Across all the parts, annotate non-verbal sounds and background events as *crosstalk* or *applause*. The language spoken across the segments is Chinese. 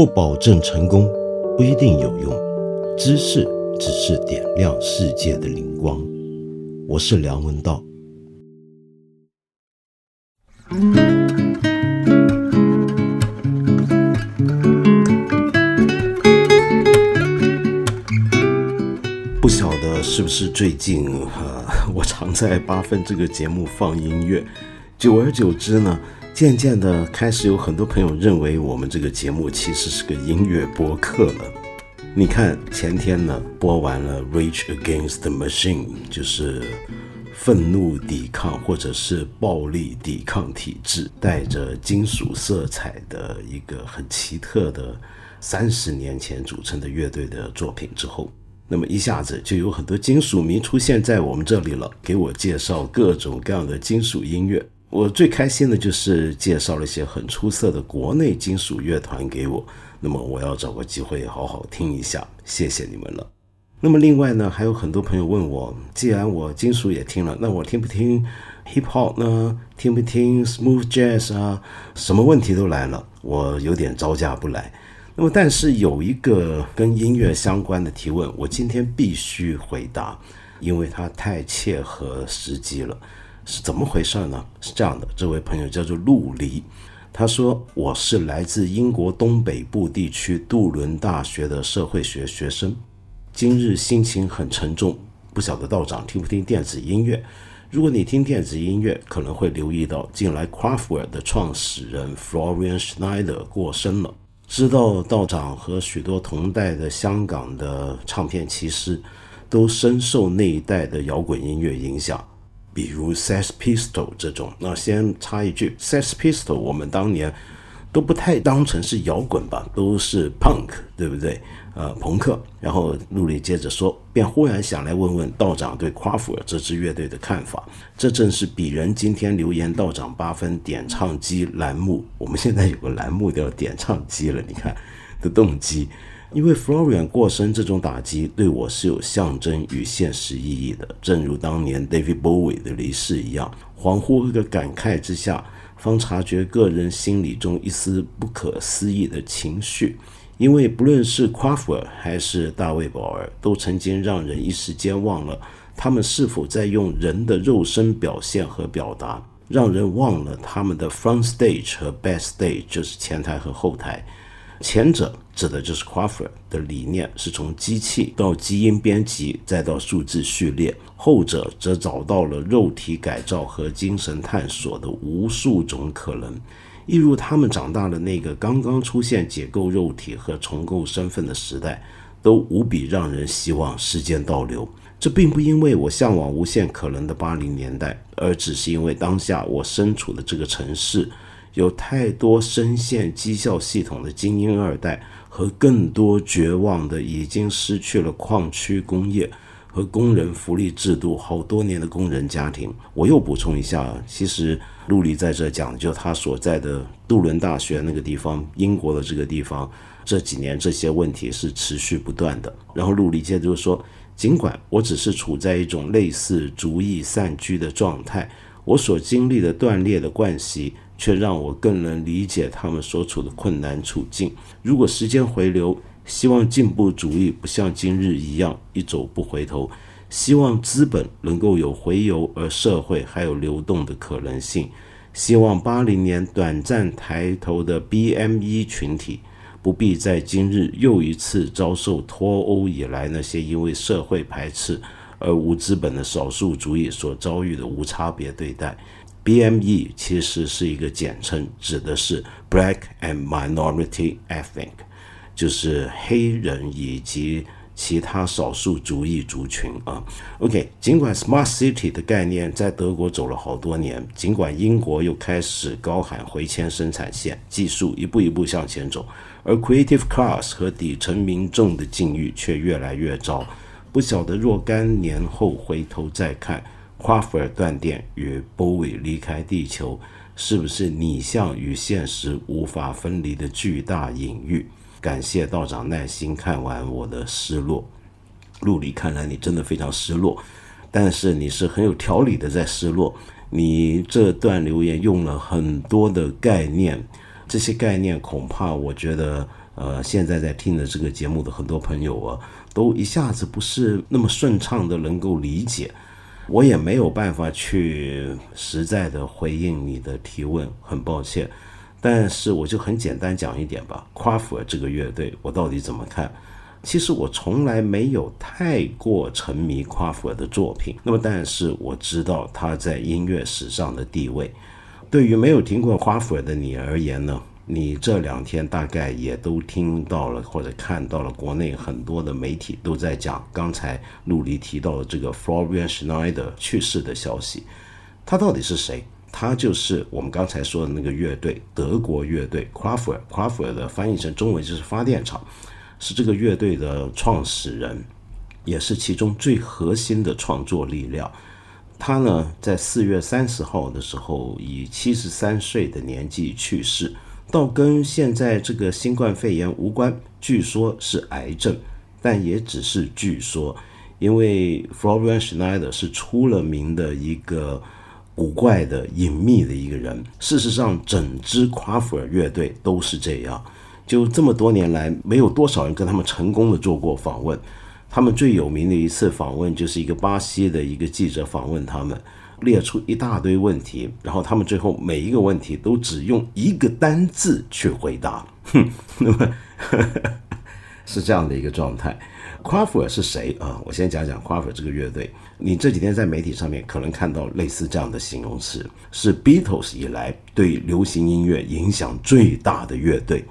不保证成功，不一定有用。知识只是点亮世界的灵光。我是梁文道。不晓得是不是最近哈，*laughs* 我常在八分这个节目放音乐，久而久之呢，渐渐的开始有很多朋友认为我们这个节目其实是个音乐播客了。你看前天呢播完了《Rage Against the Machine》，就是愤怒抵抗或者是暴力抵抗体制，带着金属色彩的一个很奇特的三十年前组成的乐队的作品之后。那么一下子就有很多金属迷出现在我们这里了，给我介绍各种各样的金属音乐。我最开心的就是介绍了一些很出色的国内金属乐团给我。那么我要找个机会好好听一下，谢谢你们了。那么另外呢，还有很多朋友问我，既然我金属也听了，那我听不听 hip hop 呢？听不听 smooth jazz 啊？什么问题都来了，我有点招架不来。那么，但是有一个跟音乐相关的提问，我今天必须回答，因为它太切合实际了。是怎么回事呢？是这样的，这位朋友叫做陆离，他说我是来自英国东北部地区杜伦大学的社会学学生，今日心情很沉重，不晓得道长听不听电子音乐？如果你听电子音乐，可能会留意到近来 Kraftwerk 的创始人 Florian Schneider 过身了。知道道长和许多同代的香港的唱片骑士，都深受那一代的摇滚音乐影响，比如 Sex Pistol 这种。那先插一句，Sex Pistol 我们当年都不太当成是摇滚吧，都是 Punk，对不对？呃，朋克。然后陆离接着说，便忽然想来问问道长对夸父尔这支乐队的看法。这正是鄙人今天留言道长八分点唱机栏目。我们现在有个栏目叫点唱机了，你看的动机。因为 Florian 过身这种打击对我是有象征与现实意义的，正如当年 David Bowie 的离世一样。恍惚的感慨之下，方察觉个人心理中一丝不可思议的情绪。因为不论是 q u a f e r 还是大卫·保尔，都曾经让人一时间忘了他们是否在用人的肉身表现和表达，让人忘了他们的 front stage 和 back stage，就是前台和后台。前者指的就是 q u a f e r 的理念，是从机器到基因编辑，再到数字序列；后者则找到了肉体改造和精神探索的无数种可能。一如他们长大的那个刚刚出现解构肉体和重构身份的时代，都无比让人希望时间倒流。这并不因为我向往无限可能的八零年代，而只是因为当下我身处的这个城市，有太多深陷绩效系统的精英二代，和更多绝望的已经失去了矿区工业。和工人福利制度好多年的工人家庭，我又补充一下，其实陆离在这讲的，就他所在的杜伦大学那个地方，英国的这个地方，这几年这些问题是持续不断的。然后陆离接着就说，尽管我只是处在一种类似逐意散居的状态，我所经历的断裂的惯习，却让我更能理解他们所处的困难处境。如果时间回流。希望进步主义不像今日一样一走不回头，希望资本能够有回游，而社会还有流动的可能性。希望八零年短暂抬头的 BME 群体，不必在今日又一次遭受脱欧以来那些因为社会排斥而无资本的少数主义所遭遇的无差别对待。BME 其实是一个简称，指的是 Black and Minority Ethnic。就是黑人以及其他少数族裔族群啊。OK，尽管 Smart City 的概念在德国走了好多年，尽管英国又开始高喊回迁生产线，技术一步一步向前走，而 Creative Class 和底层民众的境遇却越来越糟。不晓得若干年后回头再看，夸弗尔断电与 Bowie 离开地球，是不是拟像与现实无法分离的巨大隐喻？感谢道长耐心看完我的失落，陆离，看来你真的非常失落，但是你是很有条理的在失落。你这段留言用了很多的概念，这些概念恐怕我觉得，呃，现在在听的这个节目的很多朋友啊，都一下子不是那么顺畅的能够理解，我也没有办法去实在的回应你的提问，很抱歉。但是我就很简单讲一点吧，夸父尔这个乐队我到底怎么看？其实我从来没有太过沉迷夸父尔的作品，那么但是我知道他在音乐史上的地位。对于没有听过夸父尔的你而言呢，你这两天大概也都听到了或者看到了国内很多的媒体都在讲刚才陆离提到的这个 Florian Schneider 去世的消息。他到底是谁？他就是我们刚才说的那个乐队，德国乐队 Kraftwerk。Kraftwerk 的翻译成中文就是发电厂。是这个乐队的创始人，也是其中最核心的创作力量。他呢，在四月三十号的时候，以七十三岁的年纪去世，倒跟现在这个新冠肺炎无关。据说是癌症，但也只是据说，因为 Florian Schneider 是出了名的一个古怪的、隐秘的一个人。事实上，整支夸父尔乐队都是这样。就这么多年来，没有多少人跟他们成功的做过访问。他们最有名的一次访问，就是一个巴西的一个记者访问他们，列出一大堆问题，然后他们最后每一个问题都只用一个单字去回答。哼，*laughs* 那么 *laughs* 是这样的一个状态。夸父尔是谁啊？我先讲讲夸父尔这个乐队。你这几天在媒体上面可能看到类似这样的形容词，是 Beatles 以来对流行音乐影响最大的乐队。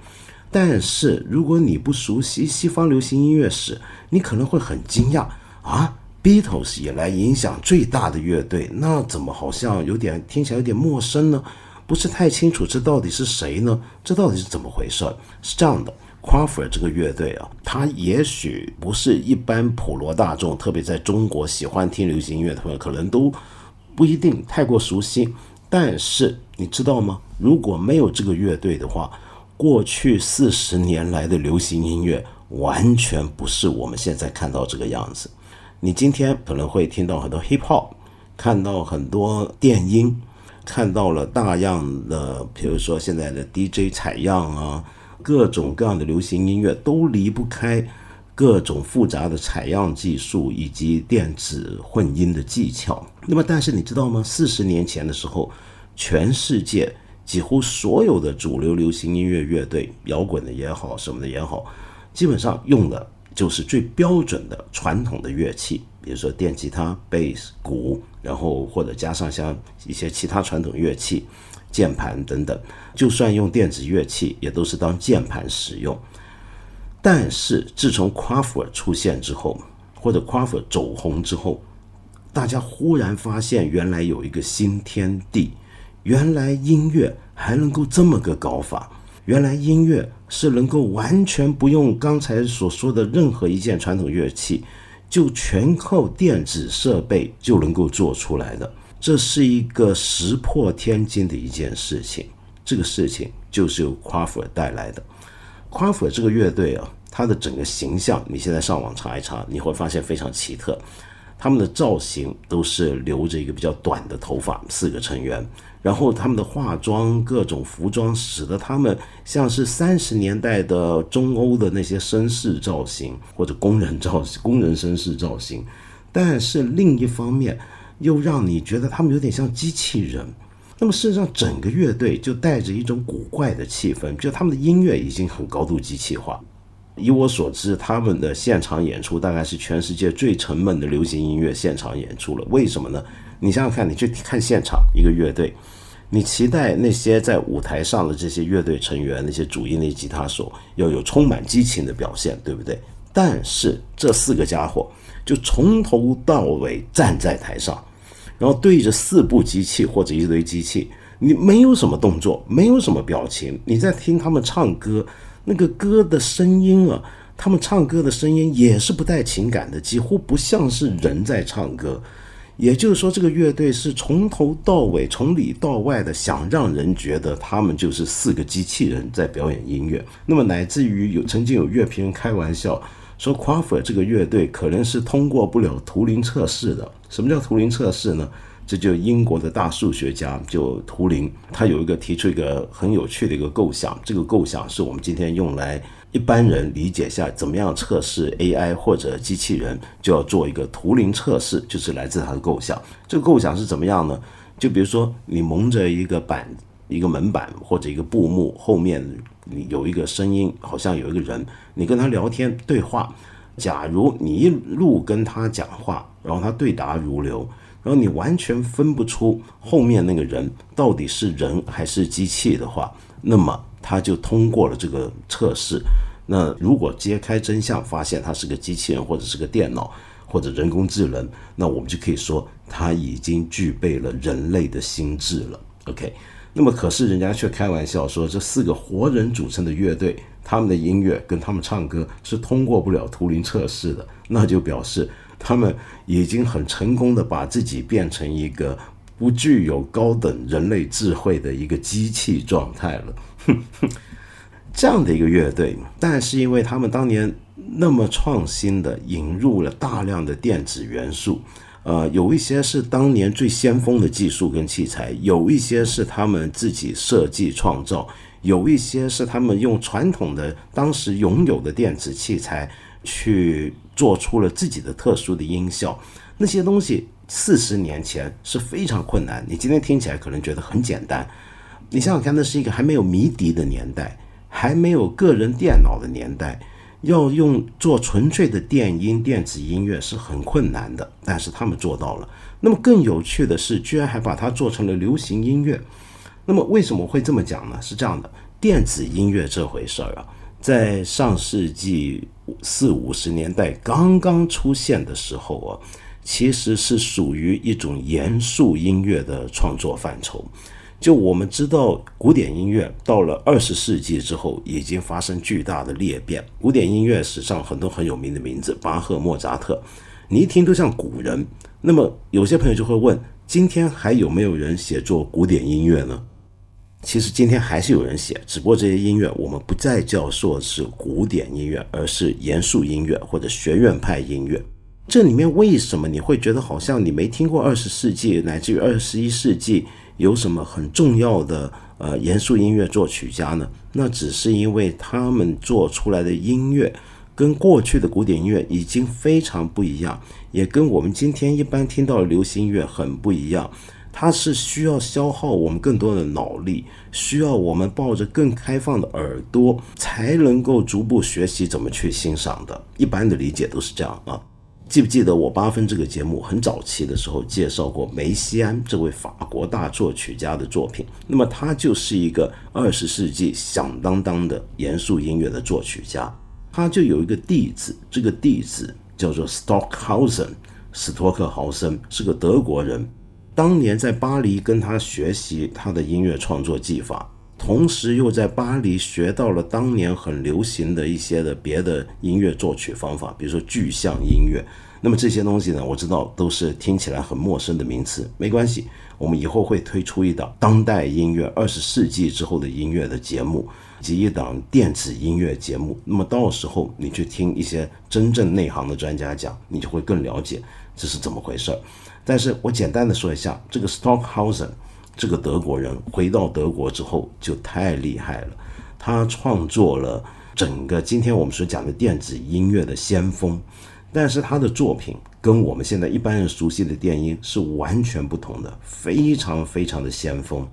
但是如果你不熟悉西方流行音乐史，你可能会很惊讶啊！Beatles 以来影响最大的乐队，那怎么好像有点听起来有点陌生呢？不是太清楚这到底是谁呢？这到底是怎么回事？是这样的 c r a f e r 这个乐队啊，它也许不是一般普罗大众，特别在中国喜欢听流行音乐的朋友，可能都不一定太过熟悉。但是你知道吗？如果没有这个乐队的话，过去四十年来的流行音乐完全不是我们现在看到这个样子。你今天可能会听到很多 hip hop，看到很多电音，看到了大量的，比如说现在的 DJ 采样啊，各种各样的流行音乐都离不开各种复杂的采样技术以及电子混音的技巧。那么，但是你知道吗？四十年前的时候，全世界。几乎所有的主流流行音乐乐队，摇滚的也好，什么的也好，基本上用的就是最标准的传统的乐器，比如说电吉他、贝斯、鼓，然后或者加上像一些其他传统乐器，键盘等等。就算用电子乐器，也都是当键盘使用。但是自从 q u a f e r 出现之后，或者 q u a f e r 走红之后，大家忽然发现，原来有一个新天地。原来音乐还能够这么个搞法，原来音乐是能够完全不用刚才所说的任何一件传统乐器，就全靠电子设备就能够做出来的。这是一个石破天惊的一件事情。这个事情就是由夸父尔带来的。夸父尔这个乐队啊，它的整个形象，你现在上网查一查，你会发现非常奇特。他们的造型都是留着一个比较短的头发，四个成员。然后他们的化妆、各种服装，使得他们像是三十年代的中欧的那些绅士造型，或者工人造型、工人绅士造型。但是另一方面，又让你觉得他们有点像机器人。那么事实上，整个乐队就带着一种古怪的气氛，就他们的音乐已经很高度机器化。以我所知，他们的现场演出大概是全世界最沉闷的流行音乐现场演出了。为什么呢？你想想看，你去看现场一个乐队，你期待那些在舞台上的这些乐队成员，那些主音的吉他手要有充满激情的表现，对不对？但是这四个家伙就从头到尾站在台上，然后对着四部机器或者一堆机器，你没有什么动作，没有什么表情，你在听他们唱歌，那个歌的声音啊，他们唱歌的声音也是不带情感的，几乎不像是人在唱歌。也就是说，这个乐队是从头到尾、从里到外的，想让人觉得他们就是四个机器人在表演音乐。那么，乃至于有曾经有乐评人开玩笑说 q u a f e r 这个乐队可能是通过不了图灵测试的。什么叫图灵测试呢？这就英国的大数学家就图灵，他有一个提出一个很有趣的一个构想。这个构想是我们今天用来一般人理解下怎么样测试 AI 或者机器人，就要做一个图灵测试，就是来自他的构想。这个构想是怎么样呢？就比如说你蒙着一个板、一个门板或者一个布幕，后面有一个声音，好像有一个人，你跟他聊天对话。假如你一路跟他讲话，然后他对答如流，然后你完全分不出后面那个人到底是人还是机器的话，那么。他就通过了这个测试。那如果揭开真相，发现他是个机器人，或者是个电脑，或者人工智能，那我们就可以说他已经具备了人类的心智了。OK，那么可是人家却开玩笑说，这四个活人组成的乐队，他们的音乐跟他们唱歌是通过不了图灵测试的，那就表示他们已经很成功的把自己变成一个不具有高等人类智慧的一个机器状态了。*laughs* 这样的一个乐队，但是因为他们当年那么创新的引入了大量的电子元素，呃，有一些是当年最先锋的技术跟器材，有一些是他们自己设计创造，有一些是他们用传统的当时拥有的电子器材去做出了自己的特殊的音效。那些东西四十年前是非常困难，你今天听起来可能觉得很简单。你想想看，那是一个还没有迷笛的年代，还没有个人电脑的年代，要用做纯粹的电音、电子音乐是很困难的。但是他们做到了。那么更有趣的是，居然还把它做成了流行音乐。那么为什么会这么讲呢？是这样的，电子音乐这回事儿啊，在上世纪四五十年代刚刚出现的时候啊，其实是属于一种严肃音乐的创作范畴。就我们知道，古典音乐到了二十世纪之后，已经发生巨大的裂变。古典音乐史上很多很有名的名字，巴赫、莫扎特，你一听都像古人。那么有些朋友就会问：今天还有没有人写作古典音乐呢？其实今天还是有人写，只不过这些音乐我们不再叫说是古典音乐，而是严肃音乐或者学院派音乐。这里面为什么你会觉得好像你没听过二十世纪乃至于二十一世纪？有什么很重要的呃严肃音乐作曲家呢？那只是因为他们做出来的音乐跟过去的古典音乐已经非常不一样，也跟我们今天一般听到的流行音乐很不一样。它是需要消耗我们更多的脑力，需要我们抱着更开放的耳朵才能够逐步学习怎么去欣赏的。一般的理解都是这样啊。记不记得我八分这个节目很早期的时候介绍过梅西安这位法国大作曲家的作品？那么他就是一个二十世纪响当当的严肃音乐的作曲家。他就有一个弟子，这个弟子叫做 Stockhausen，斯托克豪森是个德国人，当年在巴黎跟他学习他的音乐创作技法。同时又在巴黎学到了当年很流行的一些的别的音乐作曲方法，比如说具象音乐。那么这些东西呢，我知道都是听起来很陌生的名词，没关系，我们以后会推出一档当代音乐二十世纪之后的音乐的节目，及一档电子音乐节目。那么到时候你去听一些真正内行的专家讲，你就会更了解这是怎么回事儿。但是我简单的说一下，这个 Stockhausen。这个德国人回到德国之后就太厉害了，他创作了整个今天我们所讲的电子音乐的先锋，但是他的作品跟我们现在一般人熟悉的电音是完全不同的，非常非常的先锋。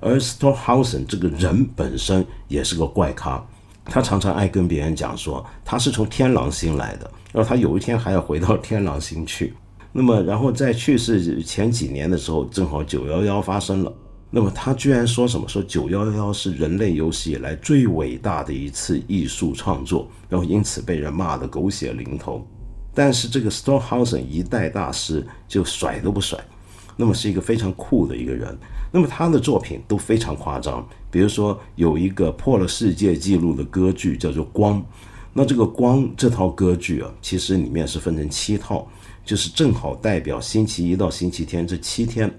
而 Stockhausen 这个人本身也是个怪咖，他常常爱跟别人讲说他是从天狼星来的，然后他有一天还要回到天狼星去。那么，然后在去世前几年的时候，正好九幺幺发生了。那么他居然说什么？说九幺幺是人类有史以来最伟大的一次艺术创作，然后因此被人骂得狗血淋头。但是这个 Stockhausen 一代大师就甩都不甩，那么是一个非常酷的一个人。那么他的作品都非常夸张，比如说有一个破了世界纪录的歌剧叫做《光》，那这个《光》这套歌剧啊，其实里面是分成七套。就是正好代表星期一到星期天这七天，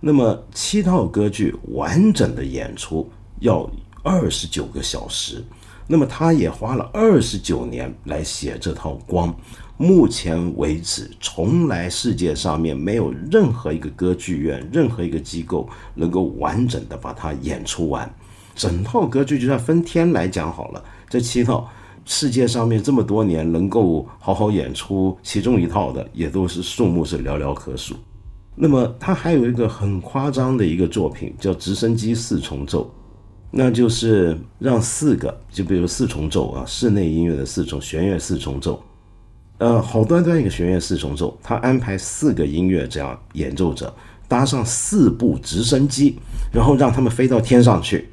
那么七套歌剧完整的演出要二十九个小时，那么他也花了二十九年来写这套光。目前为止，从来世界上面没有任何一个歌剧院、任何一个机构能够完整的把它演出完。整套歌剧就算分天来讲好了，这七套世界上面这么多年能够好好演出其中一套的，也都是数目是寥寥可数。那么他还有一个很夸张的一个作品，叫《直升机四重奏》，那就是让四个，就比如四重奏啊，室内音乐的四重弦乐四重奏，呃，好端端一个弦乐四重奏，他安排四个音乐这样演奏者，搭上四部直升机，然后让他们飞到天上去。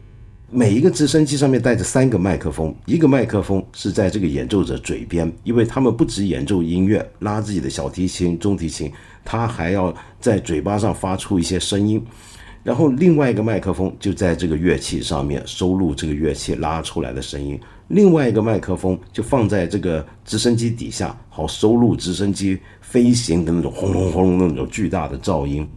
每一个直升机上面带着三个麦克风，一个麦克风是在这个演奏者嘴边，因为他们不止演奏音乐，拉自己的小提琴、中提琴，他还要在嘴巴上发出一些声音。然后另外一个麦克风就在这个乐器上面收录这个乐器拉出来的声音，另外一个麦克风就放在这个直升机底下，好收录直升机飞行的那种轰隆轰隆那种巨大的噪音，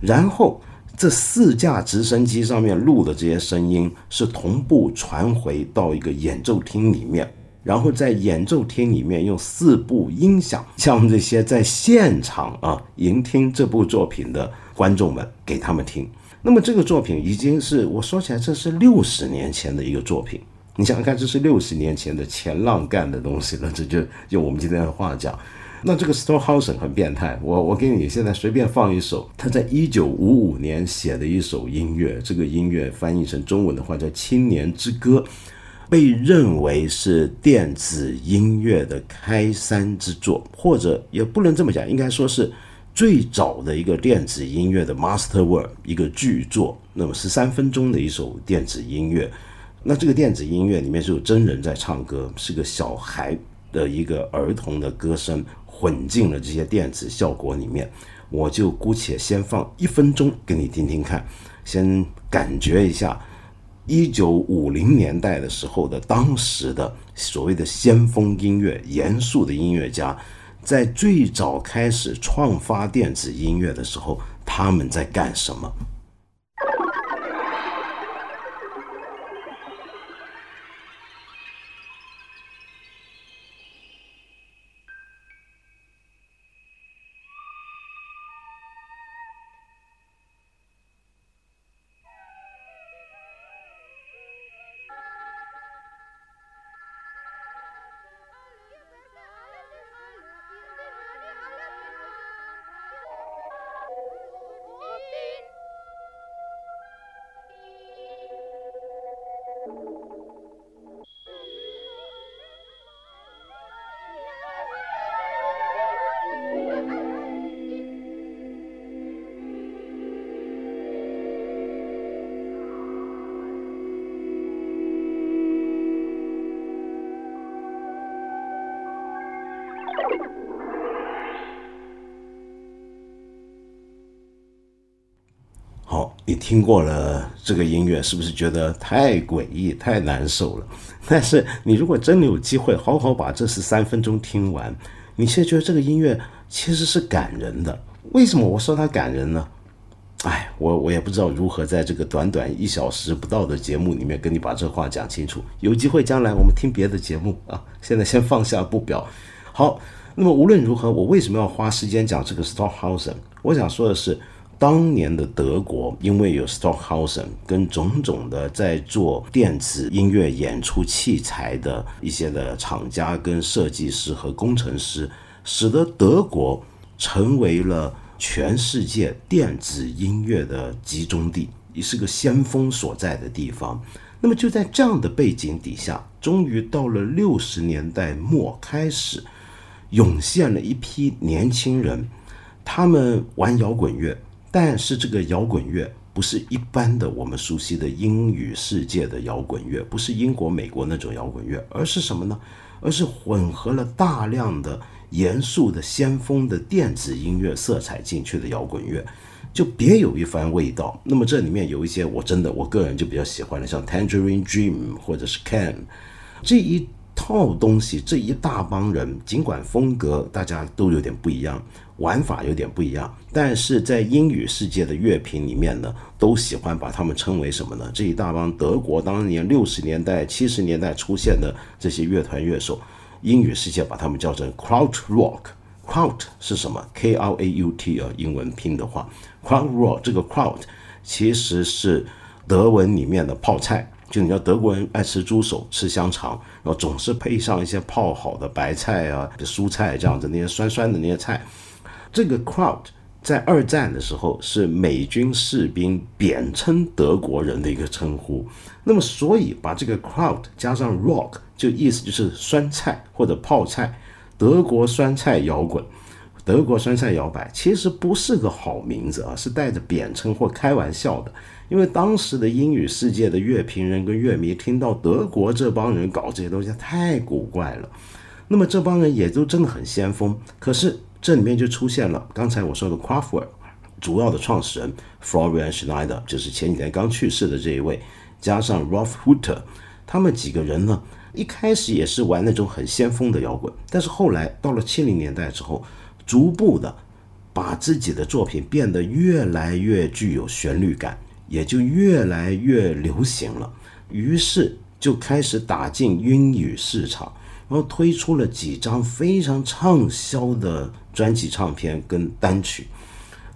然后。这四架直升机上面录的这些声音是同步传回到一个演奏厅里面，然后在演奏厅里面用四部音响向这些在现场啊聆听这部作品的观众们给他们听。那么这个作品已经是我说起来这是六十年前的一个作品，你想想看，这是六十年前的前浪干的东西了，这就用我们今天的话讲。那这个 Storhausen 很变态，我我给你现在随便放一首他在一九五五年写的一首音乐，这个音乐翻译成中文的话叫《青年之歌》，被认为是电子音乐的开山之作，或者也不能这么讲，应该说是最早的一个电子音乐的 masterwork，一个巨作。那么十三分钟的一首电子音乐，那这个电子音乐里面是有真人在唱歌，是个小孩的一个儿童的歌声。混进了这些电子效果里面，我就姑且先放一分钟给你听听看，先感觉一下一九五零年代的时候的当时的所谓的先锋音乐、严肃的音乐家，在最早开始创发电子音乐的时候，他们在干什么。你听过了这个音乐，是不是觉得太诡异、太难受了？*laughs* 但是你如果真的有机会好好把这十三分钟听完，你现在觉得这个音乐其实是感人的。为什么我说它感人呢？哎，我我也不知道如何在这个短短一小时不到的节目里面跟你把这话讲清楚。有机会将来我们听别的节目啊，现在先放下不表。好，那么无论如何，我为什么要花时间讲这个 Stockhausen？我想说的是。当年的德国，因为有 Stockhausen 跟种种的在做电子音乐演出器材的一些的厂家、跟设计师和工程师，使得德国成为了全世界电子音乐的集中地，也是个先锋所在的地方。那么就在这样的背景底下，终于到了六十年代末开始，涌现了一批年轻人，他们玩摇滚乐。但是这个摇滚乐不是一般的我们熟悉的英语世界的摇滚乐，不是英国、美国那种摇滚乐，而是什么呢？而是混合了大量的严肃的先锋的电子音乐色彩进去的摇滚乐，就别有一番味道。那么这里面有一些我真的我个人就比较喜欢的，像 Tangerine Dream 或者是 Can 这一套东西，这一大帮人，尽管风格大家都有点不一样。玩法有点不一样，但是在英语世界的乐评里面呢，都喜欢把他们称为什么呢？这一大帮德国当年六十年代、七十年代出现的这些乐团乐手，英语世界把他们叫成 Kraut Rock。Kraut 是什么？K R A U T 啊，英文拼的话，Kraut Rock 这个 Kraut 其实是德文里面的泡菜就你知道德国人爱吃猪手、吃香肠，然后总是配上一些泡好的白菜啊、蔬菜这样子那些酸酸的那些菜。这个 Kraut 在二战的时候是美军士兵贬称德国人的一个称呼。那么所以把这个 Kraut 加上 Rock，就意思就是酸菜或者泡菜，德国酸菜摇滚。德国酸菜摇摆其实不是个好名字啊，是带着贬称或开玩笑的。因为当时的英语世界的乐评人跟乐迷听到德国这帮人搞这些东西太古怪了，那么这帮人也都真的很先锋。可是这里面就出现了刚才我说的 Crawford，主要的创始人 Florian Schneider，就是前几年刚去世的这一位，加上 Rolf Hutter，他们几个人呢，一开始也是玩那种很先锋的摇滚，但是后来到了七零年代之后。逐步的把自己的作品变得越来越具有旋律感，也就越来越流行了。于是就开始打进英语市场，然后推出了几张非常畅销的专辑唱片跟单曲。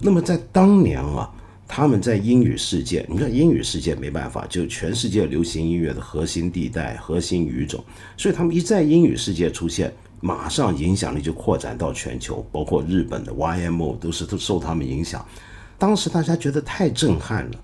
那么在当年啊，他们在英语世界，你看英语世界没办法，就全世界流行音乐的核心地带、核心语种，所以他们一在英语世界出现。马上影响力就扩展到全球，包括日本的 YMO 都是都受他们影响。当时大家觉得太震撼了，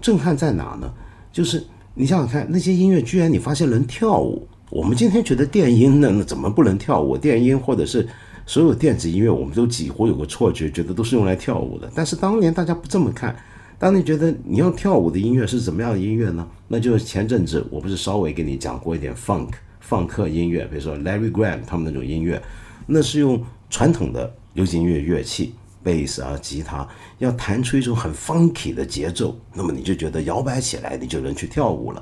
震撼在哪呢？就是你想想看，那些音乐居然你发现能跳舞。我们今天觉得电音呢，那怎么不能跳舞？电音或者是所有电子音乐，我们都几乎有个错觉，觉得都是用来跳舞的。但是当年大家不这么看，当年觉得你要跳舞的音乐是怎么样的音乐呢？那就是前阵子我不是稍微给你讲过一点 funk。放克音乐，比如说 Larry Graham 他们那种音乐，那是用传统的流行音乐乐器，贝斯啊、吉他，要弹出一种很 funky 的节奏，那么你就觉得摇摆起来，你就能去跳舞了。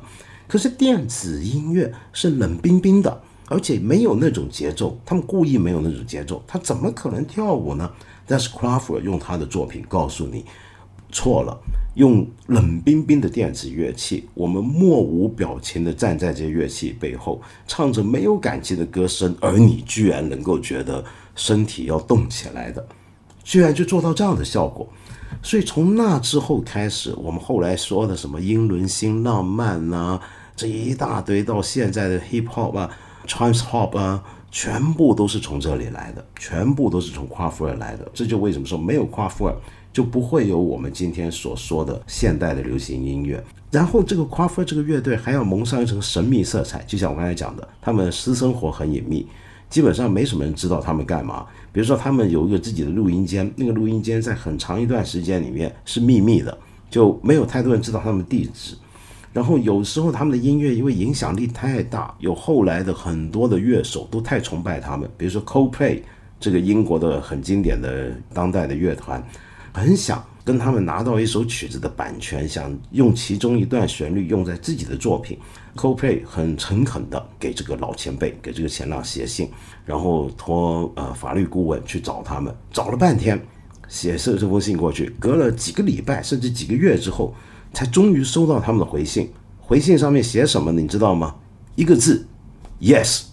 可是电子音乐是冷冰冰的，而且没有那种节奏，他们故意没有那种节奏，他怎么可能跳舞呢？但是 Crawford 用他的作品告诉你，错了。用冷冰冰的电子乐器，我们默无表情地站在这些乐器背后，唱着没有感情的歌声，而你居然能够觉得身体要动起来的，居然就做到这样的效果。所以从那之后开始，我们后来说的什么英伦新浪漫呐，这一大堆到现在的 hip hop 啊、trance hop 啊，全部都是从这里来的，全部都是从夸夫尔来的。这就为什么说没有夸夫尔。就不会有我们今天所说的现代的流行音乐。然后这个 q u a f e r 这个乐队还要蒙上一层神秘色彩，就像我刚才讲的，他们私生活很隐秘，基本上没什么人知道他们干嘛。比如说，他们有一个自己的录音间，那个录音间在很长一段时间里面是秘密的，就没有太多人知道他们地址。然后有时候他们的音乐因为影响力太大，有后来的很多的乐手都太崇拜他们，比如说 Coldplay 这个英国的很经典的当代的乐团。很想跟他们拿到一首曲子的版权，想用其中一段旋律用在自己的作品。Coldplay 很诚恳的给这个老前辈，给这个前浪写信，然后托呃法律顾问去找他们，找了半天，写这这封信过去，隔了几个礼拜甚至几个月之后，才终于收到他们的回信。回信上面写什么，你知道吗？一个字，Yes，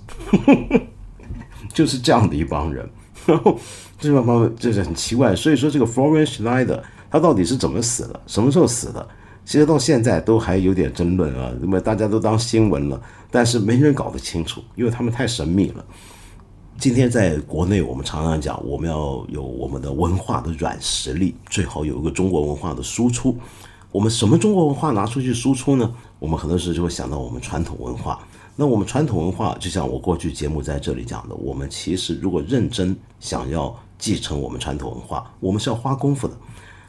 *laughs* 就是这样的一帮人。然后。这帮帮这是很奇怪，所以说这个 Florian Schneider 他到底是怎么死的，什么时候死的？其实到现在都还有点争论啊，那么大家都当新闻了，但是没人搞得清楚，因为他们太神秘了。今天在国内，我们常常讲，我们要有我们的文化的软实力，最好有一个中国文化的输出。我们什么中国文化拿出去输出呢？我们很多时候就会想到我们传统文化。那我们传统文化，就像我过去节目在这里讲的，我们其实如果认真想要。继承我们传统文化，我们是要花功夫的。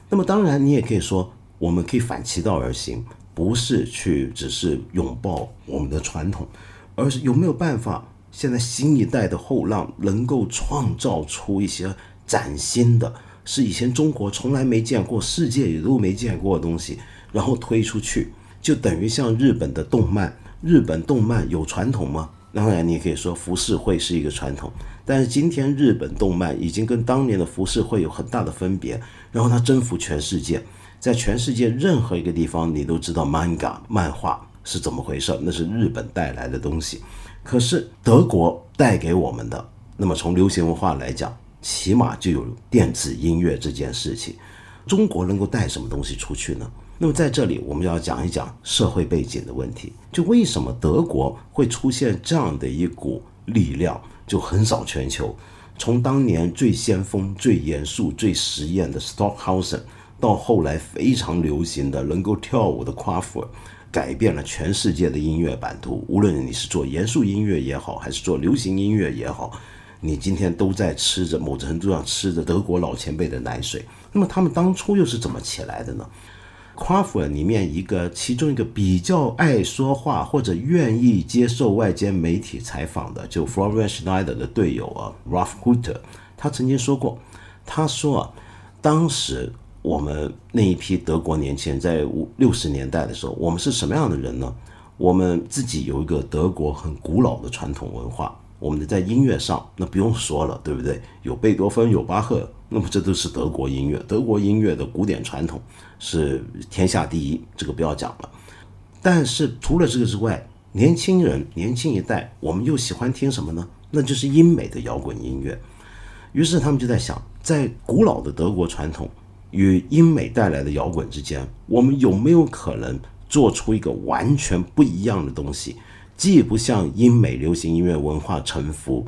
那么当然，你也可以说，我们可以反其道而行，不是去只是拥抱我们的传统，而是有没有办法，现在新一代的后浪能够创造出一些崭新的，是以前中国从来没见过，世界也都没见过的东西，然后推出去，就等于像日本的动漫，日本动漫有传统吗？当然，你可以说浮世绘是一个传统。但是今天日本动漫已经跟当年的浮世绘有很大的分别，然后它征服全世界，在全世界任何一个地方，你都知道 manga 漫画是怎么回事，那是日本带来的东西。可是德国带给我们的，那么从流行文化来讲，起码就有电子音乐这件事情。中国能够带什么东西出去呢？那么在这里，我们要讲一讲社会背景的问题，就为什么德国会出现这样的一股力量，就横扫全球。从当年最先锋、最严肃、最实验的 Stockhausen，到后来非常流行的能够跳舞的夸父尔，改变了全世界的音乐版图。无论你是做严肃音乐也好，还是做流行音乐也好，你今天都在吃着某程度上吃着德国老前辈的奶水。那么他们当初又是怎么起来的呢？夸父尔里面一个其中一个比较爱说话或者愿意接受外间媒体采访的，就 Florian Schneider 的队友啊，Ralph Hutter，他曾经说过，他说啊，当时我们那一批德国年轻人在五六十年代的时候，我们是什么样的人呢？我们自己有一个德国很古老的传统文化。我们的在音乐上，那不用说了，对不对？有贝多芬，有巴赫，那么这都是德国音乐。德国音乐的古典传统是天下第一，这个不要讲了。但是除了这个之外，年轻人、年轻一代，我们又喜欢听什么呢？那就是英美的摇滚音乐。于是他们就在想，在古老的德国传统与英美带来的摇滚之间，我们有没有可能做出一个完全不一样的东西？既不向英美流行音乐文化臣服，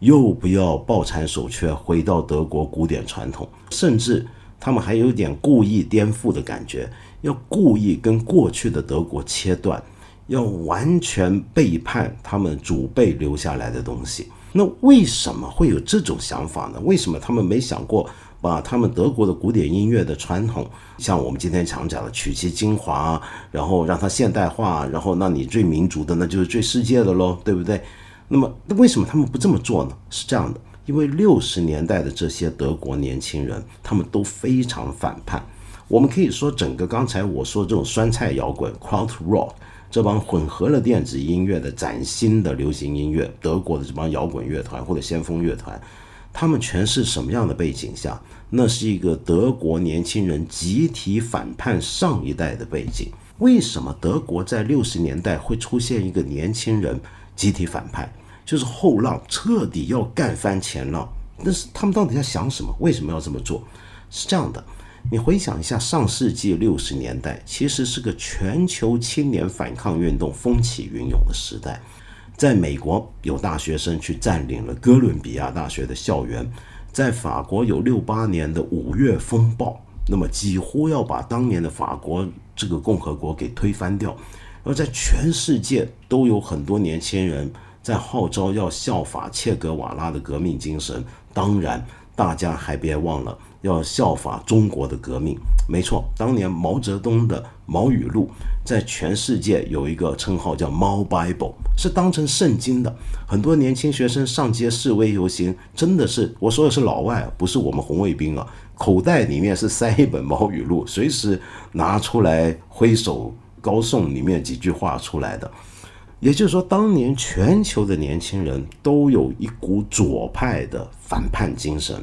又不要抱残守缺，回到德国古典传统，甚至他们还有点故意颠覆的感觉，要故意跟过去的德国切断，要完全背叛他们祖辈留下来的东西。那为什么会有这种想法呢？为什么他们没想过？把他们德国的古典音乐的传统，像我们今天常讲的取其精华，然后让它现代化，然后那你最民族的那就是最世界的喽，对不对？那么那为什么他们不这么做呢？是这样的，因为六十年代的这些德国年轻人，他们都非常反叛。我们可以说，整个刚才我说这种酸菜摇滚 （crowd rock） 这帮混合了电子音乐的崭新的流行音乐，德国的这帮摇滚乐团或者先锋乐团。他们全是什么样的背景下？那是一个德国年轻人集体反叛上一代的背景。为什么德国在六十年代会出现一个年轻人集体反叛？就是后浪彻底要干翻前浪。但是他们到底在想什么？为什么要这么做？是这样的，你回想一下，上世纪六十年代其实是个全球青年反抗运动风起云涌的时代。在美国，有大学生去占领了哥伦比亚大学的校园；在法国，有六八年的五月风暴，那么几乎要把当年的法国这个共和国给推翻掉。而在全世界，都有很多年轻人在号召要效法切格瓦拉的革命精神。当然，大家还别忘了。要效法中国的革命，没错，当年毛泽东的《毛语录》在全世界有一个称号叫“猫 Bible”，是当成圣经的。很多年轻学生上街示威游行，真的是我说的是老外，不是我们红卫兵啊，口袋里面是塞一本《毛语录》，随时拿出来挥手高颂里面几句话出来的。也就是说，当年全球的年轻人都有一股左派的反叛精神。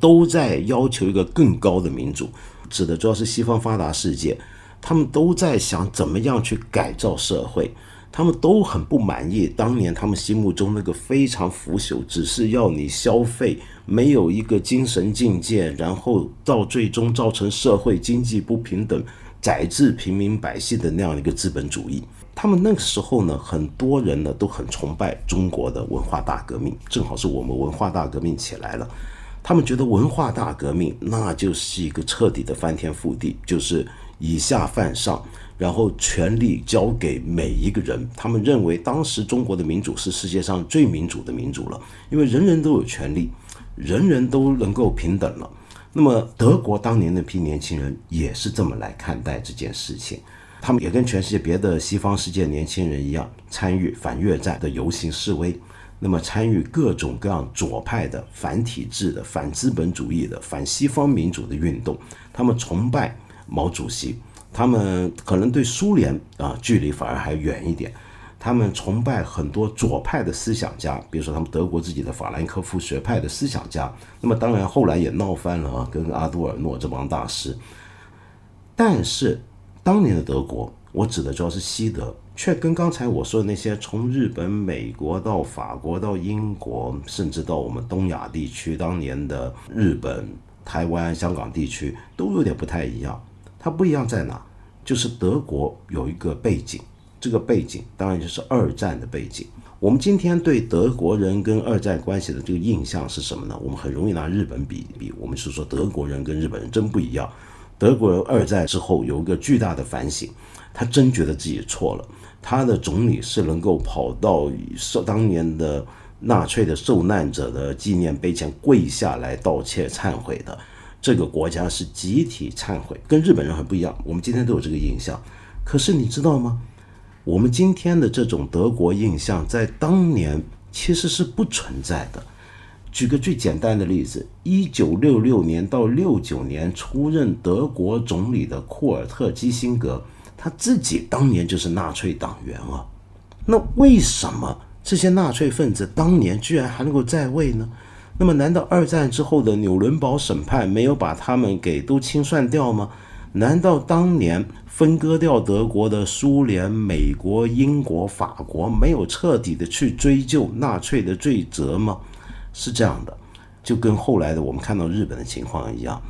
都在要求一个更高的民主，指的主要是西方发达世界，他们都在想怎么样去改造社会，他们都很不满意当年他们心目中那个非常腐朽，只是要你消费，没有一个精神境界，然后到最终造成社会经济不平等，宰制平民百姓的那样一个资本主义。他们那个时候呢，很多人呢都很崇拜中国的文化大革命，正好是我们文化大革命起来了。他们觉得文化大革命那就是一个彻底的翻天覆地，就是以下犯上，然后权力交给每一个人。他们认为当时中国的民主是世界上最民主的民主了，因为人人都有权利，人人都能够平等了。那么德国当年那批年轻人也是这么来看待这件事情，他们也跟全世界别的西方世界年轻人一样，参与反越战的游行示威。那么，参与各种各样左派的、反体制的、反资本主义的、反西方民主的运动，他们崇拜毛主席，他们可能对苏联啊距离反而还远一点。他们崇拜很多左派的思想家，比如说他们德国自己的法兰克福学派的思想家。那么，当然后来也闹翻了啊，跟阿多尔诺这帮大师。但是，当年的德国，我指的主要是西德。却跟刚才我说的那些从日本、美国到法国到英国，甚至到我们东亚地区，当年的日本、台湾、香港地区都有点不太一样。它不一样在哪？就是德国有一个背景，这个背景当然就是二战的背景。我们今天对德国人跟二战关系的这个印象是什么呢？我们很容易拿日本比比，我们是说德国人跟日本人真不一样。德国人二战之后有一个巨大的反省，他真觉得自己错了。他的总理是能够跑到受当年的纳粹的受难者的纪念碑前跪下来道歉忏悔的。这个国家是集体忏悔，跟日本人很不一样。我们今天都有这个印象，可是你知道吗？我们今天的这种德国印象，在当年其实是不存在的。举个最简单的例子，一九六六年到六九年出任德国总理的库尔特基辛格，他自己当年就是纳粹党员啊。那为什么这些纳粹分子当年居然还能够在位呢？那么，难道二战之后的纽伦堡审判没有把他们给都清算掉吗？难道当年分割掉德国的苏联、美国、英国、法国没有彻底的去追究纳粹的罪责吗？是这样的，就跟后来的我们看到日本的情况一样，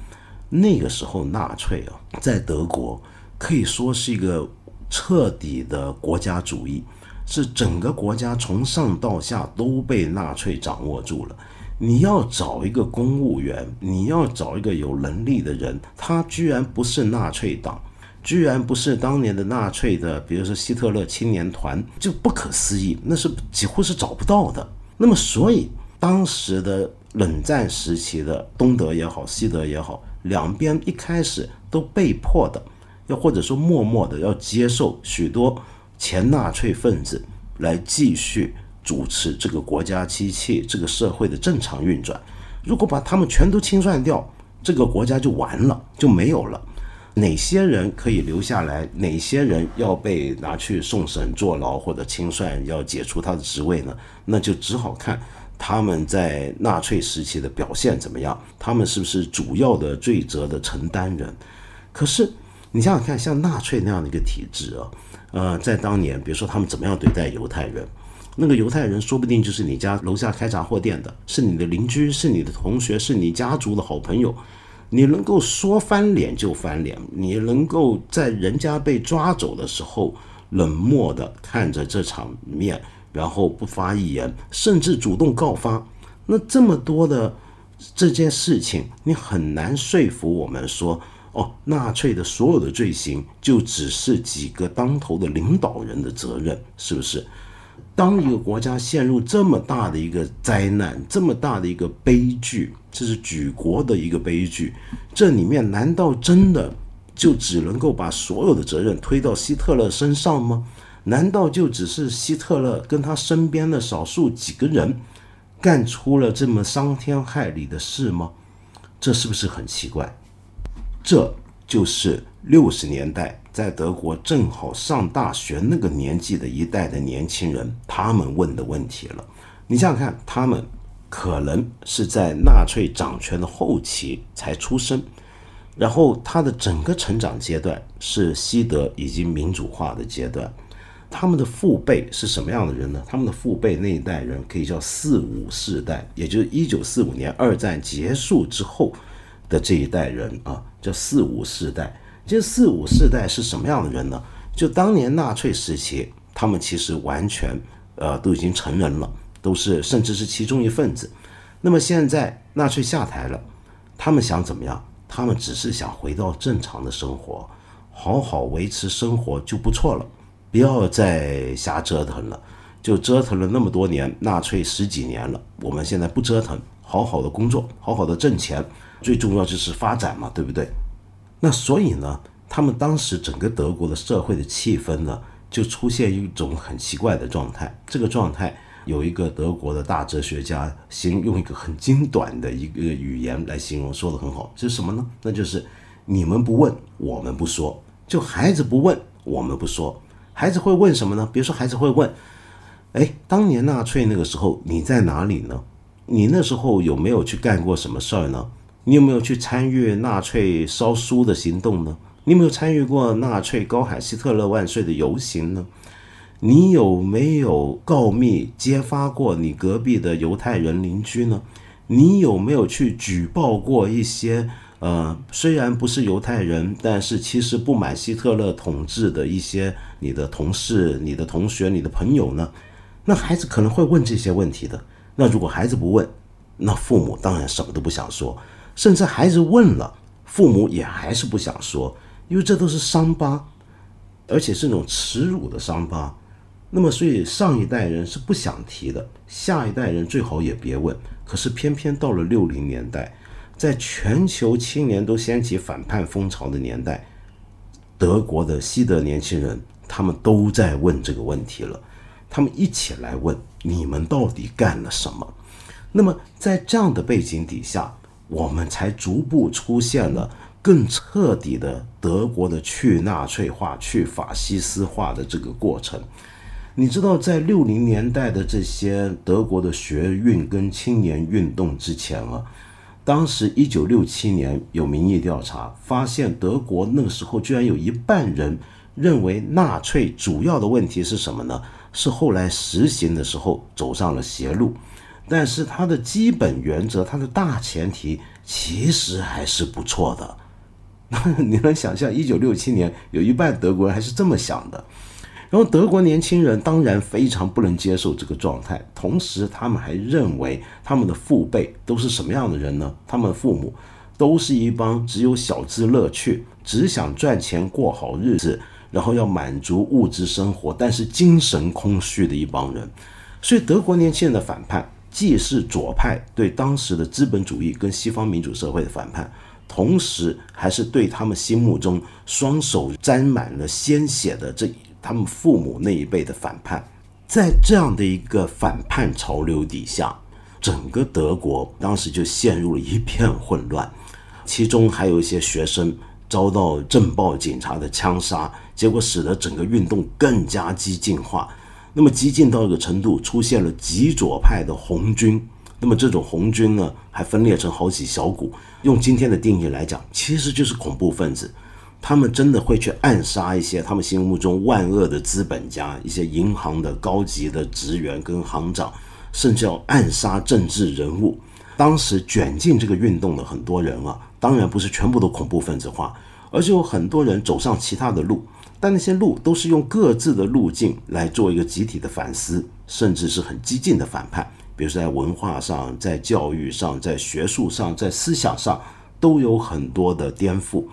那个时候纳粹啊，在德国可以说是一个彻底的国家主义，是整个国家从上到下都被纳粹掌握住了。你要找一个公务员，你要找一个有能力的人，他居然不是纳粹党，居然不是当年的纳粹的，比如说希特勒青年团，就不可思议，那是几乎是找不到的。那么，所以当时的冷战时期的东德也好，西德也好，两边一开始都被迫的，要或者说默默的要接受许多前纳粹分子来继续。主持这个国家机器、这个社会的正常运转。如果把他们全都清算掉，这个国家就完了，就没有了。哪些人可以留下来？哪些人要被拿去送审、坐牢或者清算，要解除他的职位呢？那就只好看他们在纳粹时期的表现怎么样，他们是不是主要的罪责的承担人？可是你想想看，像纳粹那样的一个体制啊，呃，在当年，比如说他们怎么样对待犹太人？那个犹太人说不定就是你家楼下开杂货店的，是你的邻居，是你的同学，是你家族的好朋友。你能够说翻脸就翻脸，你能够在人家被抓走的时候冷漠的看着这场面，然后不发一言，甚至主动告发。那这么多的这件事情，你很难说服我们说，哦，纳粹的所有的罪行就只是几个当头的领导人的责任，是不是？当一个国家陷入这么大的一个灾难，这么大的一个悲剧，这是举国的一个悲剧。这里面难道真的就只能够把所有的责任推到希特勒身上吗？难道就只是希特勒跟他身边的少数几个人干出了这么伤天害理的事吗？这是不是很奇怪？这就是六十年代。在德国正好上大学那个年纪的一代的年轻人，他们问的问题了。你想想看，他们可能是在纳粹掌权的后期才出生，然后他的整个成长阶段是西德已经民主化的阶段。他们的父辈是什么样的人呢？他们的父辈那一代人可以叫四五世代，也就是一九四五年二战结束之后的这一代人啊，叫四五世代。这四五世代是什么样的人呢？就当年纳粹时期，他们其实完全呃都已经成人了，都是甚至是其中一份子。那么现在纳粹下台了，他们想怎么样？他们只是想回到正常的生活，好好维持生活就不错了，不要再瞎折腾了。就折腾了那么多年，纳粹十几年了，我们现在不折腾，好好的工作，好好的挣钱，最重要就是发展嘛，对不对？那所以呢，他们当时整个德国的社会的气氛呢，就出现一种很奇怪的状态。这个状态有一个德国的大哲学家形用一个很精短的一个语言来形容，说的很好，这是什么呢？那就是你们不问，我们不说。就孩子不问，我们不说。孩子会问什么呢？比如说孩子会问：“哎，当年纳粹那个时候你在哪里呢？你那时候有没有去干过什么事儿呢？”你有没有去参与纳粹烧书的行动呢？你有没有参与过纳粹高喊希特勒万岁的游行呢？你有没有告密揭发过你隔壁的犹太人邻居呢？你有没有去举报过一些呃，虽然不是犹太人，但是其实不满希特勒统治的一些你的同事、你的同学、你的朋友呢？那孩子可能会问这些问题的。那如果孩子不问，那父母当然什么都不想说，甚至孩子问了，父母也还是不想说，因为这都是伤疤，而且是那种耻辱的伤疤。那么，所以上一代人是不想提的，下一代人最好也别问。可是偏偏到了六零年代。在全球青年都掀起反叛风潮的年代，德国的西德年轻人他们都在问这个问题了。他们一起来问：你们到底干了什么？那么在这样的背景底下，我们才逐步出现了更彻底的德国的去纳粹化、去法西斯化的这个过程。你知道，在六零年代的这些德国的学运跟青年运动之前啊。当时，一九六七年有民意调查，发现德国那个时候居然有一半人认为纳粹主要的问题是什么呢？是后来实行的时候走上了邪路，但是它的基本原则、它的大前提其实还是不错的。*laughs* 你能想象，一九六七年有一半德国人还是这么想的？然后德国年轻人当然非常不能接受这个状态，同时他们还认为他们的父辈都是什么样的人呢？他们父母都是一帮只有小资乐趣，只想赚钱过好日子，然后要满足物质生活，但是精神空虚的一帮人。所以德国年轻人的反叛，既是左派对当时的资本主义跟西方民主社会的反叛，同时还是对他们心目中双手沾满了鲜血的这。他们父母那一辈的反叛，在这样的一个反叛潮流底下，整个德国当时就陷入了一片混乱，其中还有一些学生遭到政报警察的枪杀，结果使得整个运动更加激进化。那么激进到一个程度，出现了极左派的红军。那么这种红军呢，还分裂成好几小股。用今天的定义来讲，其实就是恐怖分子。他们真的会去暗杀一些他们心目中万恶的资本家，一些银行的高级的职员跟行长，甚至要暗杀政治人物。当时卷进这个运动的很多人啊，当然不是全部都恐怖分子化，而是有很多人走上其他的路，但那些路都是用各自的路径来做一个集体的反思，甚至是很激进的反叛。比如说在文化上、在教育上、在学术上、在思想上，都有很多的颠覆。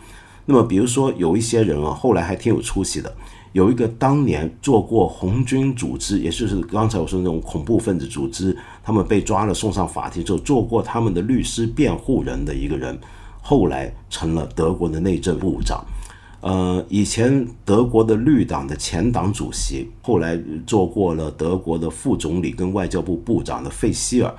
那么，比如说有一些人啊，后来还挺有出息的。有一个当年做过红军组织，也就是刚才我说那种恐怖分子组织，他们被抓了送上法庭之后，做过他们的律师辩护人的一个人，后来成了德国的内政部长。呃，以前德国的绿党的前党主席，后来做过了德国的副总理跟外交部部长的费希尔，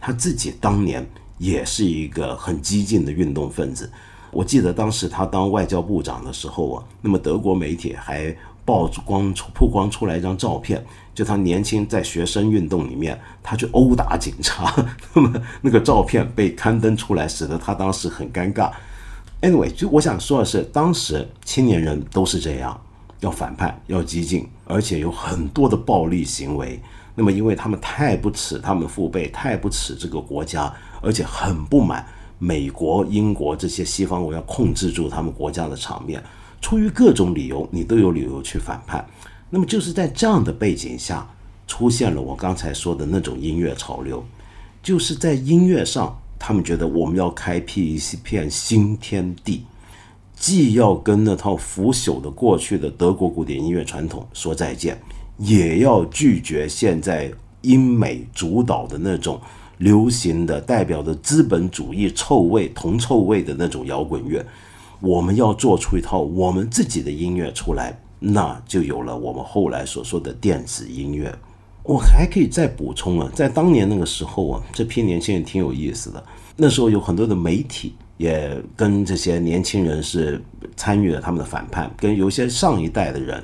他自己当年也是一个很激进的运动分子。我记得当时他当外交部长的时候啊，那么德国媒体还曝光出曝光出来一张照片，就他年轻在学生运动里面，他去殴打警察，*laughs* 那么那个照片被刊登出来，使得他当时很尴尬。Anyway，就我想说的是，当时青年人都是这样，要反叛，要激进，而且有很多的暴力行为。那么因为他们太不耻他们父辈，太不耻这个国家，而且很不满。美国、英国这些西方国家控制住他们国家的场面，出于各种理由，你都有理由去反叛。那么就是在这样的背景下，出现了我刚才说的那种音乐潮流，就是在音乐上，他们觉得我们要开辟一片新天地，既要跟那套腐朽的过去的德国古典音乐传统说再见，也要拒绝现在英美主导的那种。流行的代表着资本主义臭味、铜臭味的那种摇滚乐，我们要做出一套我们自己的音乐出来，那就有了我们后来所说的电子音乐。我还可以再补充啊，在当年那个时候啊，这批年轻人挺有意思的。那时候有很多的媒体也跟这些年轻人是参与了他们的反叛，跟有些上一代的人。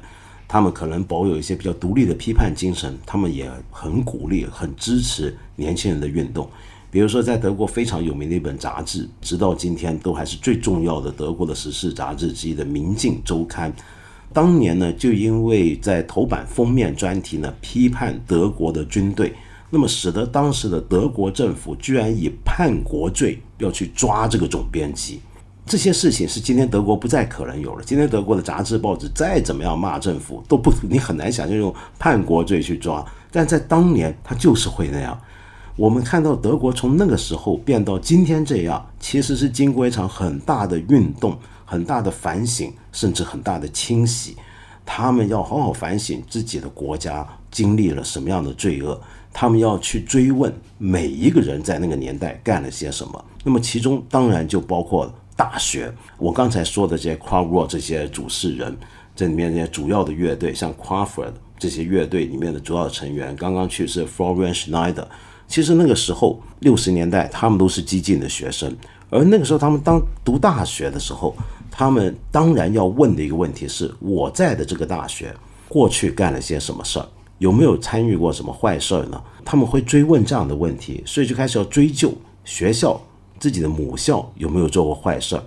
他们可能保有一些比较独立的批判精神，他们也很鼓励、很支持年轻人的运动。比如说，在德国非常有名的一本杂志，直到今天都还是最重要的德国的时事杂志之一的《明镜周刊》，当年呢，就因为在头版封面专题呢批判德国的军队，那么使得当时的德国政府居然以叛国罪要去抓这个总编辑。这些事情是今天德国不再可能有了。今天德国的杂志报纸再怎么样骂政府，都不你很难想象用叛国罪去抓。但在当年，他就是会那样。我们看到德国从那个时候变到今天这样，其实是经过一场很大的运动、很大的反省，甚至很大的清洗。他们要好好反省自己的国家经历了什么样的罪恶，他们要去追问每一个人在那个年代干了些什么。那么其中当然就包括大学。我刚才说的这些 c r a w r 这些主事人，这里面这些主要的乐队，像 Crawford 这些乐队里面的主要成员，刚刚去世 Florian Schneider。其实那个时候，六十年代，他们都是激进的学生，而那个时候他们当读大学的时候，他们当然要问的一个问题是：我在的这个大学过去干了些什么事儿，有没有参与过什么坏事儿呢？他们会追问这样的问题，所以就开始要追究学校自己的母校有没有做过坏事儿。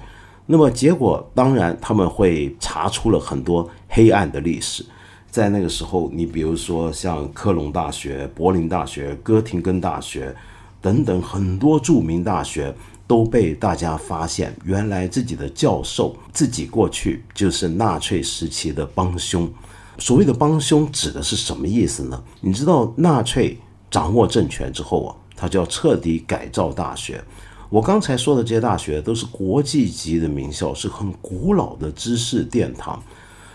那么结果当然他们会查出了很多黑暗的历史。在那个时候，你比如说像科隆大学、柏林大学、哥廷根大学等等很多著名大学，都被大家发现，原来自己的教授自己过去就是纳粹时期的帮凶。所谓的帮凶指的是什么意思呢？你知道，纳粹掌握政权之后啊，他就要彻底改造大学。我刚才说的这些大学都是国际级的名校，是很古老的知识殿堂。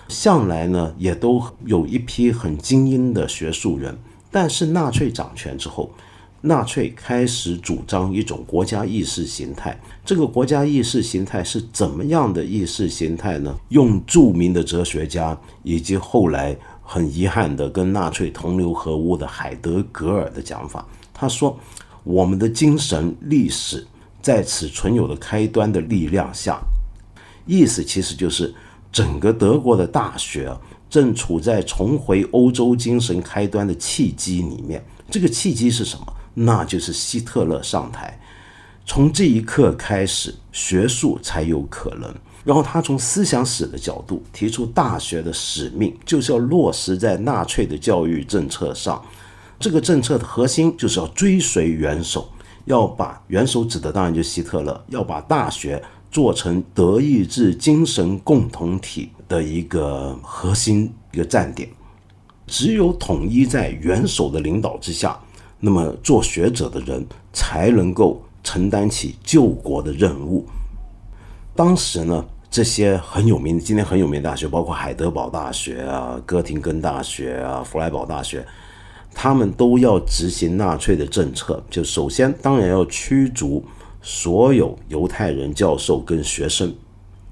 向来呢，也都有一批很精英的学术人，但是纳粹掌权之后，纳粹开始主张一种国家意识形态。这个国家意识形态是怎么样的意识形态呢？用著名的哲学家以及后来很遗憾的跟纳粹同流合污的海德格尔的讲法，他说：“我们的精神历史在此存有的开端的力量下，意思其实就是。”整个德国的大学正处在重回欧洲精神开端的契机里面。这个契机是什么？那就是希特勒上台。从这一刻开始，学术才有可能。然后他从思想史的角度提出，大学的使命就是要落实在纳粹的教育政策上。这个政策的核心就是要追随元首，要把元首指的当然就希特勒，要把大学。做成德意志精神共同体的一个核心一个站点，只有统一在元首的领导之下，那么做学者的人才能够承担起救国的任务。当时呢，这些很有名的、今天很有名的大学，包括海德堡大学啊、哥廷根大学啊、弗莱堡大学，他们都要执行纳粹的政策。就首先，当然要驱逐。所有犹太人教授跟学生，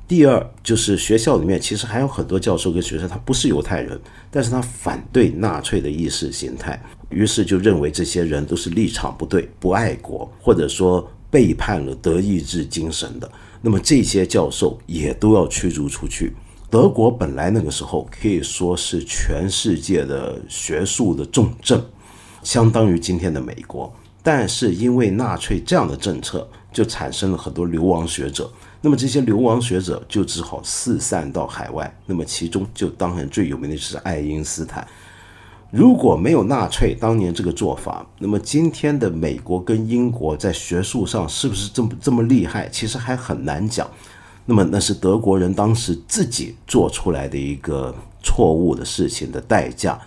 第二就是学校里面其实还有很多教授跟学生，他不是犹太人，但是他反对纳粹的意识形态，于是就认为这些人都是立场不对、不爱国，或者说背叛了德意志精神的。那么这些教授也都要驱逐出去。德国本来那个时候可以说是全世界的学术的重镇，相当于今天的美国，但是因为纳粹这样的政策。就产生了很多流亡学者，那么这些流亡学者就只好四散到海外。那么其中就当然最有名的是爱因斯坦。如果没有纳粹当年这个做法，那么今天的美国跟英国在学术上是不是这么这么厉害？其实还很难讲。那么那是德国人当时自己做出来的一个错误的事情的代价。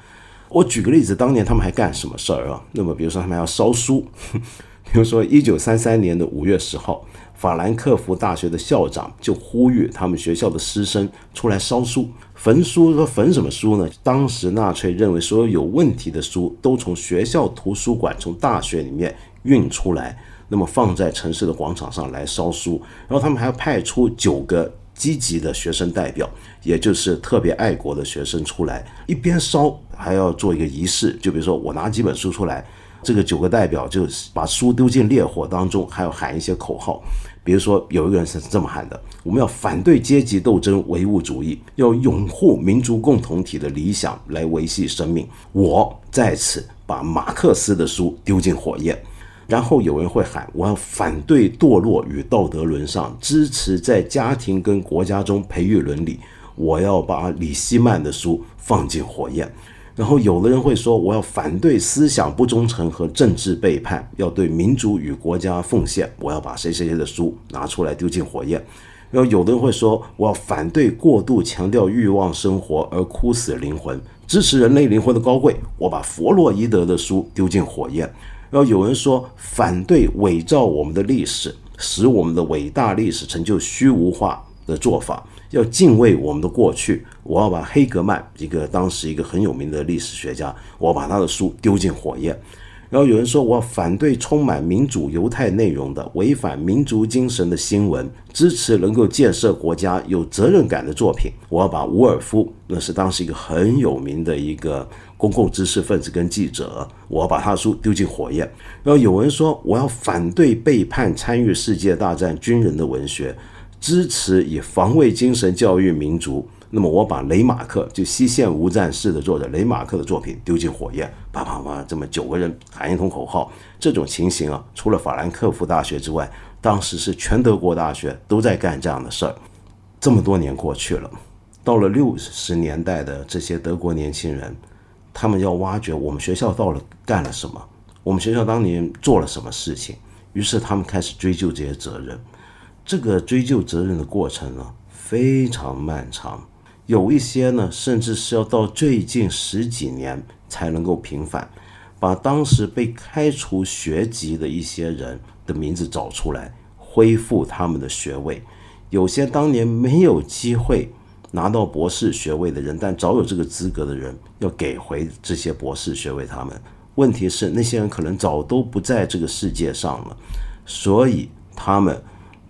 我举个例子，当年他们还干什么事儿啊？那么比如说他们要烧书。*laughs* 比如说，一九三三年的五月十号，法兰克福大学的校长就呼吁他们学校的师生出来烧书、焚书。说焚什么书呢？当时纳粹认为所有有问题的书都从学校图书馆、从大学里面运出来，那么放在城市的广场上来烧书。然后他们还要派出九个积极的学生代表，也就是特别爱国的学生出来，一边烧还要做一个仪式。就比如说，我拿几本书出来。这个九个代表就把书丢进烈火当中，还要喊一些口号，比如说有一个人是这么喊的：“我们要反对阶级斗争、唯物主义，要拥护民族共同体的理想来维系生命。”我在此把马克思的书丢进火焰，然后有人会喊：“我要反对堕落与道德沦丧，支持在家庭跟国家中培育伦理。”我要把李希曼的书放进火焰。然后有的人会说，我要反对思想不忠诚和政治背叛，要对民主与国家奉献。我要把谁谁谁的书拿出来丢进火焰。然后有的人会说，我要反对过度强调欲望生活而枯死灵魂，支持人类灵魂的高贵，我把弗洛伊德的书丢进火焰。然后有人说，反对伪造我们的历史，使我们的伟大历史成就虚无化的做法，要敬畏我们的过去。我要把黑格曼，一个当时一个很有名的历史学家，我把他的书丢进火焰。然后有人说，我要反对充满民主犹太内容的、违反民族精神的新闻，支持能够建设国家、有责任感的作品。我要把伍尔夫，那是当时一个很有名的一个公共知识分子跟记者，我要把他的书丢进火焰。然后有人说，我要反对背叛参与世界大战军人的文学，支持以防卫精神教育民族。那么我把雷马克就《西线无战事》的作者雷马克的作品丢进火焰，啪啪啪，这么九个人喊一通口号，这种情形啊，除了法兰克福大学之外，当时是全德国大学都在干这样的事儿。这么多年过去了，到了六十年代的这些德国年轻人，他们要挖掘我们学校到了干了什么，我们学校当年做了什么事情，于是他们开始追究这些责任。这个追究责任的过程呢，非常漫长。有一些呢，甚至是要到最近十几年才能够平反，把当时被开除学籍的一些人的名字找出来，恢复他们的学位。有些当年没有机会拿到博士学位的人，但早有这个资格的人，要给回这些博士学位。他们问题是，那些人可能早都不在这个世界上了，所以他们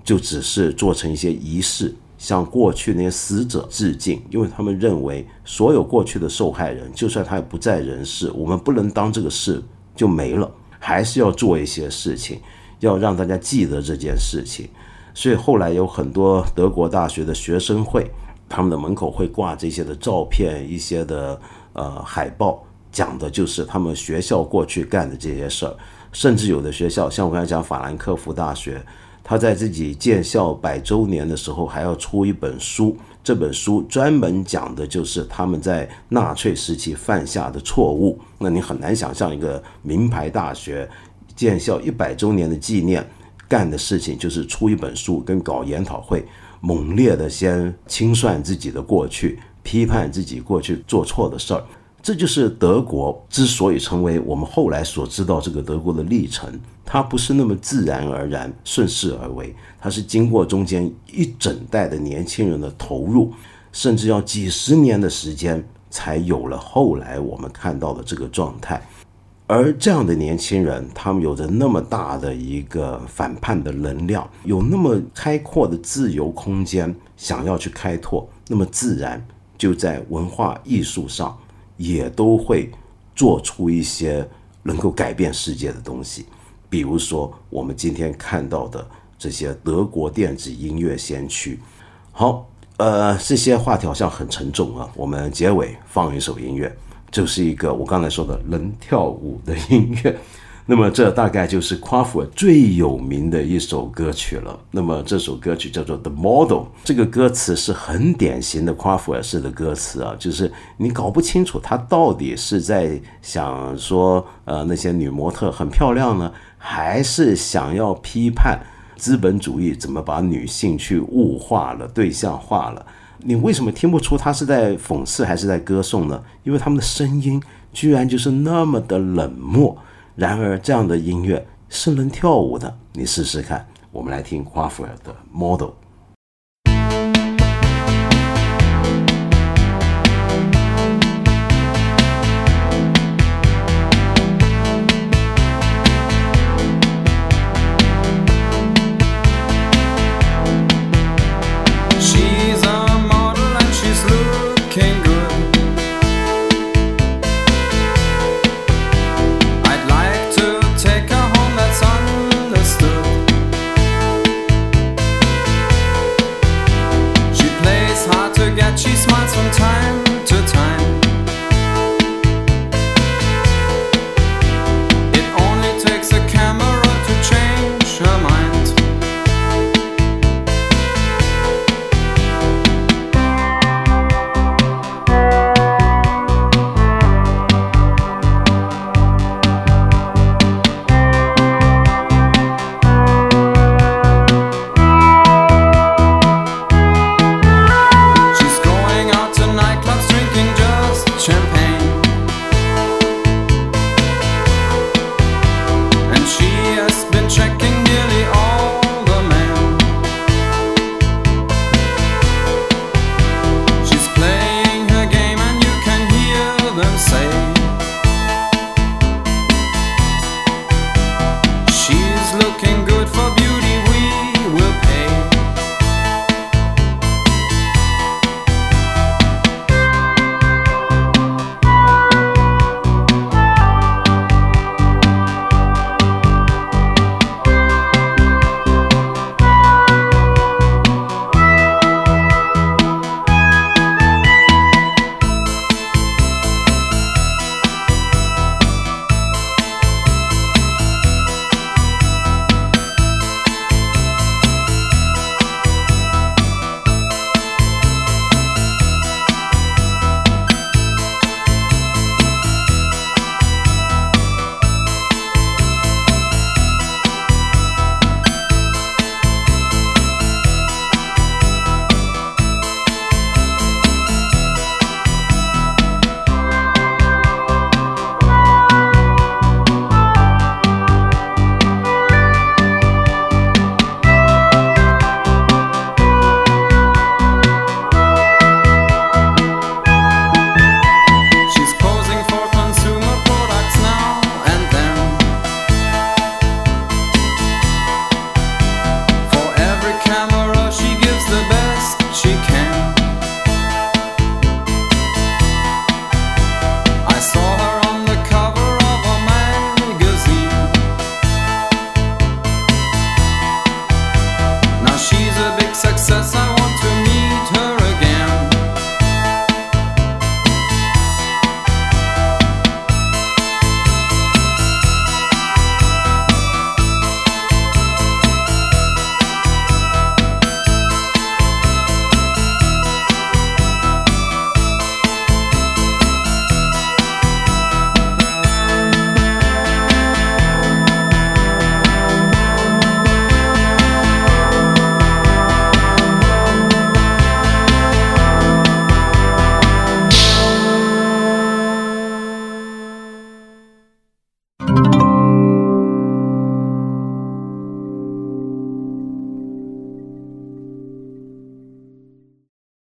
就只是做成一些仪式。向过去那些死者致敬，因为他们认为所有过去的受害人，就算他也不在人世，我们不能当这个事就没了，还是要做一些事情，要让大家记得这件事情。所以后来有很多德国大学的学生会，他们的门口会挂这些的照片，一些的呃海报，讲的就是他们学校过去干的这些事儿，甚至有的学校，像我刚才讲法兰克福大学。他在自己建校百周年的时候，还要出一本书。这本书专门讲的就是他们在纳粹时期犯下的错误。那你很难想象一个名牌大学建校一百周年的纪念干的事情，就是出一本书跟搞研讨会，猛烈的先清算自己的过去，批判自己过去做错的事儿。这就是德国之所以成为我们后来所知道这个德国的历程，它不是那么自然而然、顺势而为，它是经过中间一整代的年轻人的投入，甚至要几十年的时间，才有了后来我们看到的这个状态。而这样的年轻人，他们有着那么大的一个反叛的能量，有那么开阔的自由空间，想要去开拓，那么自然就在文化艺术上。也都会做出一些能够改变世界的东西，比如说我们今天看到的这些德国电子音乐先驱。好，呃，这些话题好像很沉重啊。我们结尾放一首音乐，就是一个我刚才说的能跳舞的音乐。那么这大概就是夸父最有名的一首歌曲了。那么这首歌曲叫做《The Model》，这个歌词是很典型的夸父式的歌词啊，就是你搞不清楚他到底是在想说，呃，那些女模特很漂亮呢，还是想要批判资本主义怎么把女性去物化了、对象化了？你为什么听不出他是在讽刺还是在歌颂呢？因为他们的声音居然就是那么的冷漠。然而，这样的音乐是能跳舞的，你试试看。我们来听夸父尔的《Model》。forget she smiles from time to time.